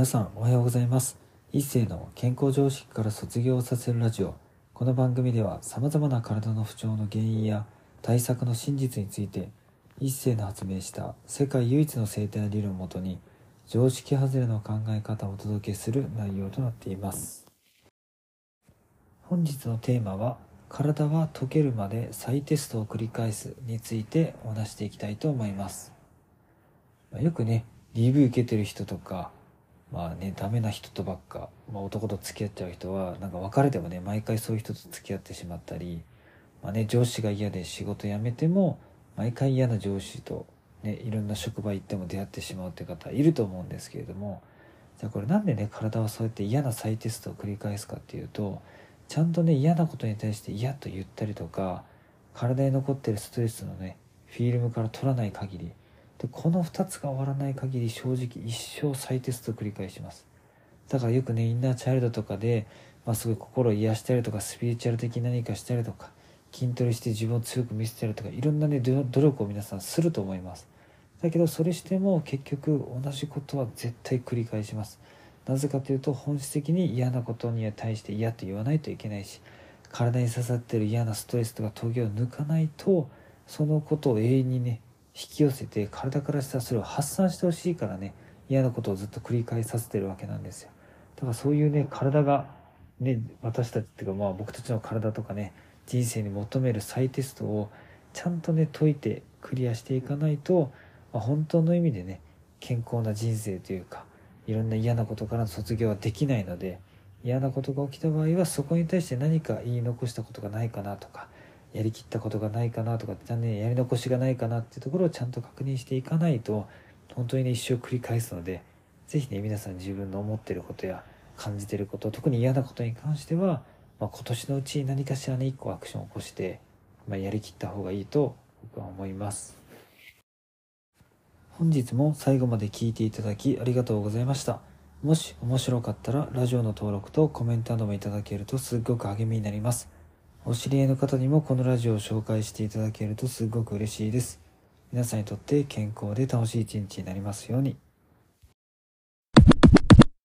皆さんおはようございます。一世の健康常識から卒業させるラジオ。この番組ではさまざまな体の不調の原因や対策の真実について一世の発明した世界唯一の生態理論をもとに常識外れの考え方をお届けする内容となっています。本日のテーマは体は溶けるまで再テストを繰り返すについてお話していきたいと思います。よくね DV 受けてる人とかまあねダメな人とばっか、まあ、男と付き合っちゃう人はなんか別れてもね毎回そういう人と付き合ってしまったり、まあね、上司が嫌で仕事辞めても毎回嫌な上司と、ね、いろんな職場行っても出会ってしまうって方いると思うんですけれどもじゃあこれなんでね体はそうやって嫌な再テストを繰り返すかっていうとちゃんとね嫌なことに対して嫌と言ったりとか体に残ってるストレスのねフィルムから取らない限りでこの2つが終わらない限り正直一生再テストを繰り返します。だからよくねインナーチャイルドとかで、まあ、すごい心を癒したりとかスピリチュアル的に何かしたりとか筋トレして自分を強く見せたりとかいろんなね努力を皆さんすると思います。だけどそれしても結局同じことは絶対繰り返します。なぜかというと本質的に嫌なことに対して嫌と言わないといけないし体に刺さってる嫌なストレスとか峠を抜かないとそのことを永遠にね引き寄せて体からしたらそれを発散してほしいからね嫌なことをずっと繰り返させてるわけなんですよ。だからそういうね体がね私たちっていうかまあ僕たちの体とかね人生に求める再テストをちゃんとね解いてクリアしていかないと、まあ、本当の意味でね健康な人生というかいろんな嫌なことからの卒業はできないので嫌なことが起きた場合はそこに対して何か言い残したことがないかなとかやりきったことがないかなとかねやり残しがないかなっていうところをちゃんと確認していかないと本当にね一生繰り返すので是非ね皆さん自分の思ってることや感じてること特に嫌なことに関しては、まあ、今年のうちに何かしらね一個アクションを起こして、まあ、やりきった方がいいと僕は思います。本日も最後まで聞いていただきありがとうございました。もし面白かったらラジオの登録とコメントなどもいただけるとすっごく励みになります。お知り合いの方にもこのラジオを紹介していただけるとすごく嬉しいです。皆さんにとって健康で楽しい一日になりますように。